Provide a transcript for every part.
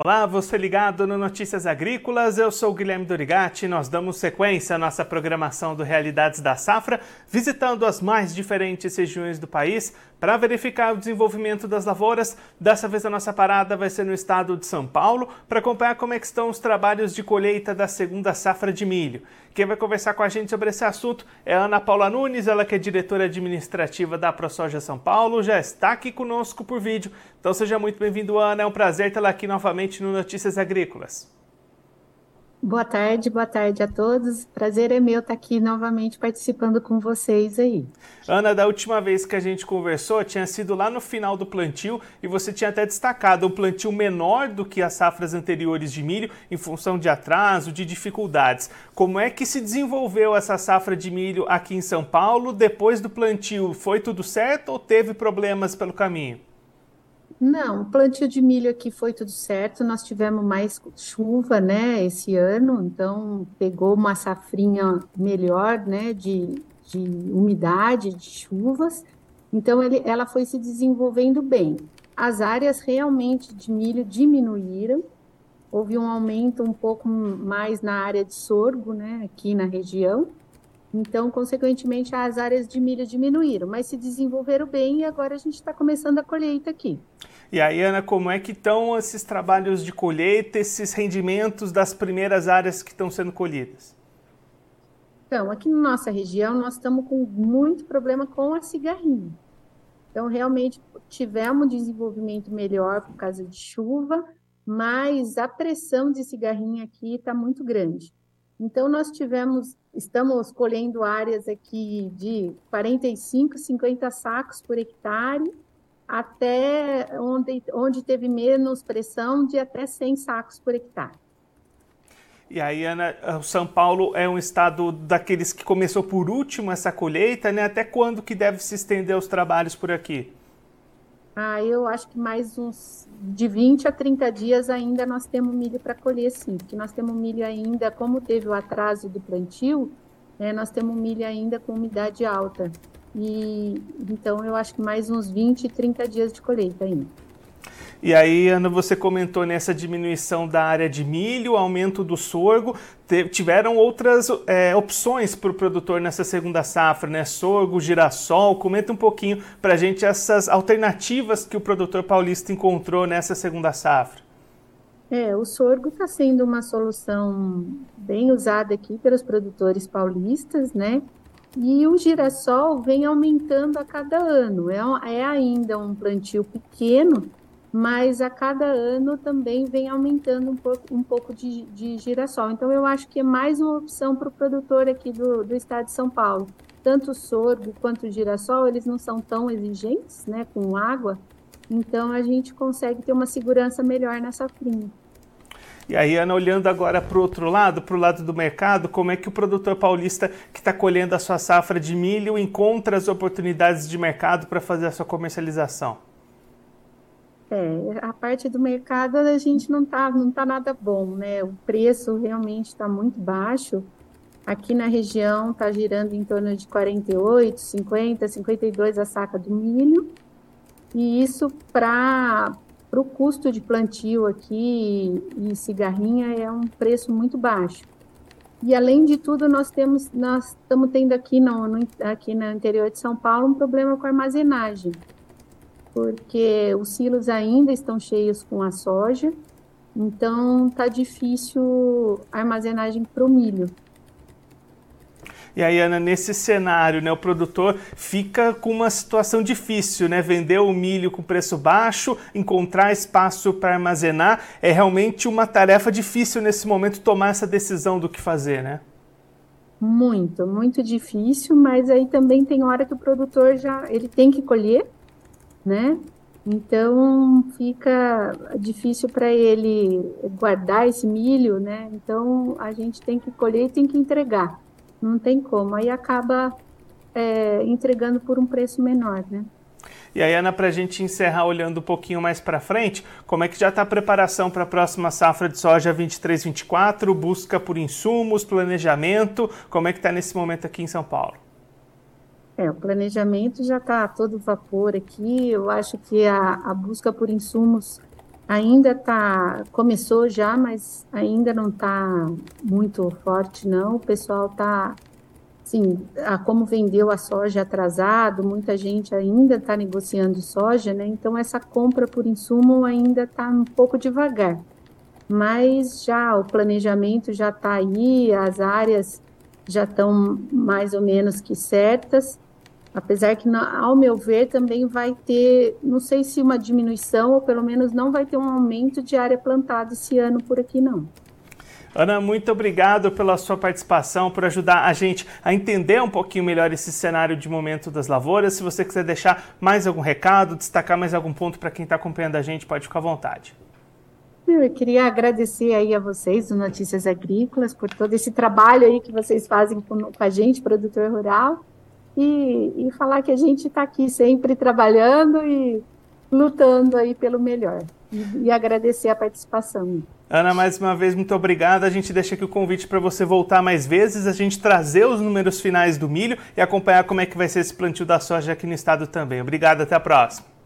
Olá, você ligado no Notícias Agrícolas, eu sou Guilherme Dorigati e nós damos sequência à nossa programação do Realidades da Safra, visitando as mais diferentes regiões do país para verificar o desenvolvimento das lavouras. Dessa vez a nossa parada vai ser no estado de São Paulo para acompanhar como é estão os trabalhos de colheita da segunda safra de milho. Quem vai conversar com a gente sobre esse assunto é a Ana Paula Nunes, ela que é diretora administrativa da ProSoja São Paulo, já está aqui conosco por vídeo. Então seja muito bem-vindo, Ana. É um prazer tê-la aqui novamente no Notícias Agrícolas. Boa tarde, boa tarde a todos. Prazer é meu estar aqui novamente participando com vocês aí. Ana, da última vez que a gente conversou, tinha sido lá no final do plantio e você tinha até destacado um plantio menor do que as safras anteriores de milho em função de atraso, de dificuldades. Como é que se desenvolveu essa safra de milho aqui em São Paulo depois do plantio? Foi tudo certo ou teve problemas pelo caminho? Não, o plantio de milho aqui foi tudo certo. Nós tivemos mais chuva, né, esse ano, então pegou uma safrinha melhor, né, de, de umidade, de chuvas. Então ele, ela foi se desenvolvendo bem. As áreas realmente de milho diminuíram. Houve um aumento um pouco mais na área de sorgo, né, aqui na região. Então, consequentemente, as áreas de milho diminuíram, mas se desenvolveram bem e agora a gente está começando a colheita aqui. E aí, Ana, como é que estão esses trabalhos de colheita, esses rendimentos das primeiras áreas que estão sendo colhidas? Então, aqui na nossa região, nós estamos com muito problema com a cigarrinha. Então, realmente, tivemos um desenvolvimento melhor por causa de chuva, mas a pressão de cigarrinha aqui está muito grande. Então, nós tivemos, estamos colhendo áreas aqui de 45, 50 sacos por hectare, até onde, onde teve menos pressão, de até 100 sacos por hectare. E aí, Ana, o São Paulo é um estado daqueles que começou por último essa colheita, né? Até quando que deve se estender os trabalhos por aqui? Ah, eu acho que mais uns de 20 a 30 dias ainda nós temos milho para colher, sim, porque nós temos milho ainda, como teve o atraso do plantio, né, nós temos milho ainda com umidade alta. E então eu acho que mais uns 20, 30 dias de colheita ainda. E aí, Ana, você comentou nessa diminuição da área de milho, aumento do sorgo. Tiveram outras é, opções para o produtor nessa segunda safra, né? Sorgo, girassol. Comenta um pouquinho para a gente essas alternativas que o produtor paulista encontrou nessa segunda safra. É, o sorgo está sendo uma solução bem usada aqui pelos produtores paulistas, né? E o girassol vem aumentando a cada ano. É, é ainda um plantio pequeno, mas a cada ano também vem aumentando um pouco, um pouco de, de girassol. Então, eu acho que é mais uma opção para o produtor aqui do, do estado de São Paulo. Tanto o sorgo quanto o girassol, eles não são tão exigentes né, com água, então a gente consegue ter uma segurança melhor na safrinha. E aí, Ana, olhando agora para o outro lado, para o lado do mercado, como é que o produtor paulista que está colhendo a sua safra de milho encontra as oportunidades de mercado para fazer a sua comercialização? É, a parte do mercado a gente não tá, não tá nada bom, né? O preço realmente está muito baixo. Aqui na região está girando em torno de 48, 50, 52 a saca do milho. E isso para o custo de plantio aqui e cigarrinha é um preço muito baixo. E além de tudo, nós temos, nós estamos tendo aqui no, no, aqui no interior de São Paulo um problema com armazenagem porque os silos ainda estão cheios com a soja, então tá difícil a armazenagem para o milho. E aí, Ana, nesse cenário, né, o produtor fica com uma situação difícil, né? Vender o milho com preço baixo, encontrar espaço para armazenar, é realmente uma tarefa difícil nesse momento tomar essa decisão do que fazer, né? Muito, muito difícil, mas aí também tem hora que o produtor já ele tem que colher né? Então fica difícil para ele guardar esse milho, né? Então a gente tem que colher e tem que entregar. Não tem como. Aí acaba é, entregando por um preço menor, né? E aí, Ana, para a gente encerrar olhando um pouquinho mais para frente, como é que já está a preparação para a próxima safra de soja 23-24? Busca por insumos, planejamento, como é que está nesse momento aqui em São Paulo? É, o planejamento já está a todo vapor aqui. Eu acho que a, a busca por insumos ainda tá começou já, mas ainda não está muito forte não. O pessoal está sim, a, como vendeu a soja atrasado, muita gente ainda está negociando soja, né? Então essa compra por insumo ainda está um pouco devagar. Mas já o planejamento já está aí, as áreas já estão mais ou menos que certas. Apesar que, ao meu ver, também vai ter, não sei se uma diminuição, ou pelo menos não vai ter um aumento de área plantada esse ano por aqui, não. Ana, muito obrigado pela sua participação, por ajudar a gente a entender um pouquinho melhor esse cenário de momento das lavouras. Se você quiser deixar mais algum recado, destacar mais algum ponto para quem está acompanhando a gente, pode ficar à vontade. Eu queria agradecer aí a vocês, do Notícias Agrícolas, por todo esse trabalho aí que vocês fazem com, com a gente, produtor rural e, e falar que a gente está aqui sempre trabalhando e lutando aí pelo melhor. E, e, agradecer a participação. Ana, mais uma vez, muito obrigada. A gente deixa aqui o convite para você voltar mais vezes, a gente trazer os números finais do milho e acompanhar como é que vai ser esse plantio da soja aqui no estado também. Obrigado, até a próxima.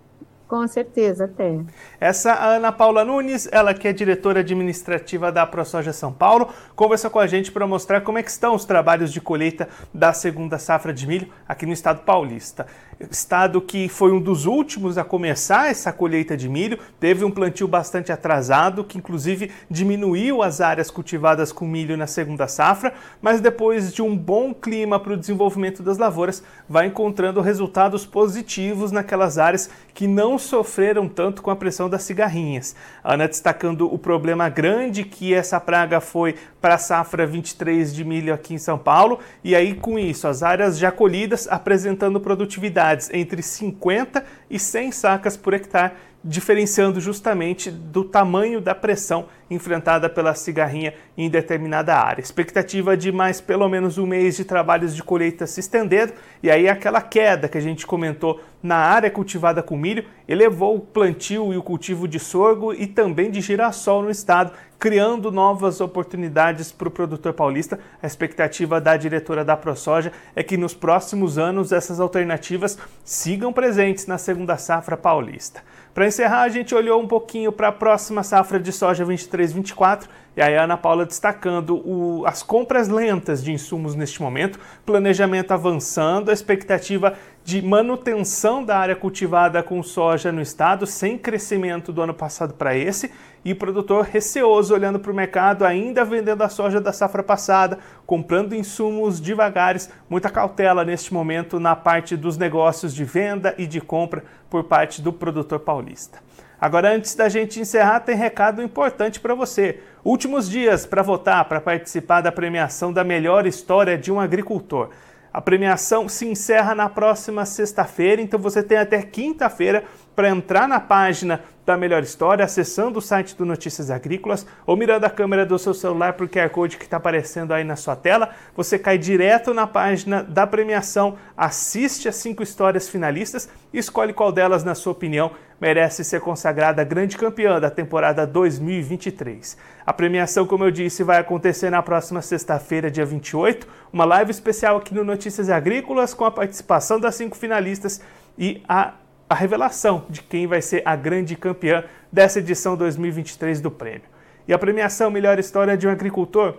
Com certeza, até. Essa Ana Paula Nunes, ela que é diretora administrativa da ProSoja São Paulo, conversa com a gente para mostrar como é que estão os trabalhos de colheita da segunda safra de milho aqui no estado paulista estado que foi um dos últimos a começar essa colheita de milho, teve um plantio bastante atrasado, que inclusive diminuiu as áreas cultivadas com milho na segunda safra, mas depois de um bom clima para o desenvolvimento das lavouras, vai encontrando resultados positivos naquelas áreas que não sofreram tanto com a pressão das cigarrinhas. Ana destacando o problema grande que essa praga foi para a safra 23 de milho aqui em São Paulo, e aí com isso as áreas já colhidas apresentando produtividades entre 50 e 100 sacas por hectare diferenciando justamente do tamanho da pressão enfrentada pela cigarrinha em determinada área. Expectativa de mais pelo menos um mês de trabalhos de colheita se estendendo, e aí aquela queda que a gente comentou na área cultivada com milho elevou o plantio e o cultivo de sorgo e também de girassol no estado, criando novas oportunidades para o produtor paulista. A expectativa da diretora da ProSoja é que nos próximos anos essas alternativas sigam presentes na segunda safra paulista. Para encerrar, a gente olhou um pouquinho para a próxima safra de soja 23-24 e aí a Ana Paula destacando o, as compras lentas de insumos neste momento, planejamento avançando, a expectativa de manutenção da área cultivada com soja no estado, sem crescimento do ano passado para esse, e produtor receoso olhando para o mercado, ainda vendendo a soja da safra passada, comprando insumos devagares, muita cautela neste momento na parte dos negócios de venda e de compra por parte do produtor paulista. Agora, antes da gente encerrar, tem recado importante para você. Últimos dias para votar, para participar da premiação da melhor história de um agricultor. A premiação se encerra na próxima sexta-feira, então você tem até quinta-feira para entrar na página da Melhor História, acessando o site do Notícias Agrícolas ou mirando a câmera do seu celular para o QR Code que está aparecendo aí na sua tela. Você cai direto na página da premiação, assiste as cinco histórias finalistas e escolhe qual delas, na sua opinião, merece ser consagrada grande campeã da temporada 2023. A premiação, como eu disse, vai acontecer na próxima sexta-feira, dia 28, uma live especial aqui no Notícias Agrícolas com a participação das cinco finalistas e a a revelação de quem vai ser a grande campeã dessa edição 2023 do prêmio. E a premiação Melhor História de um Agricultor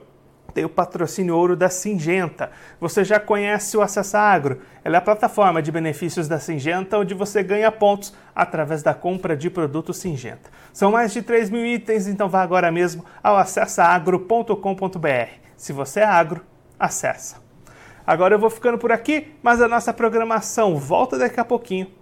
tem o patrocínio ouro da Singenta. Você já conhece o Acessa Agro? Ela é a plataforma de benefícios da Singenta, onde você ganha pontos através da compra de produtos Singenta. São mais de 3 mil itens, então vá agora mesmo ao acessaagro.com.br. Se você é agro, acessa. Agora eu vou ficando por aqui, mas a nossa programação volta daqui a pouquinho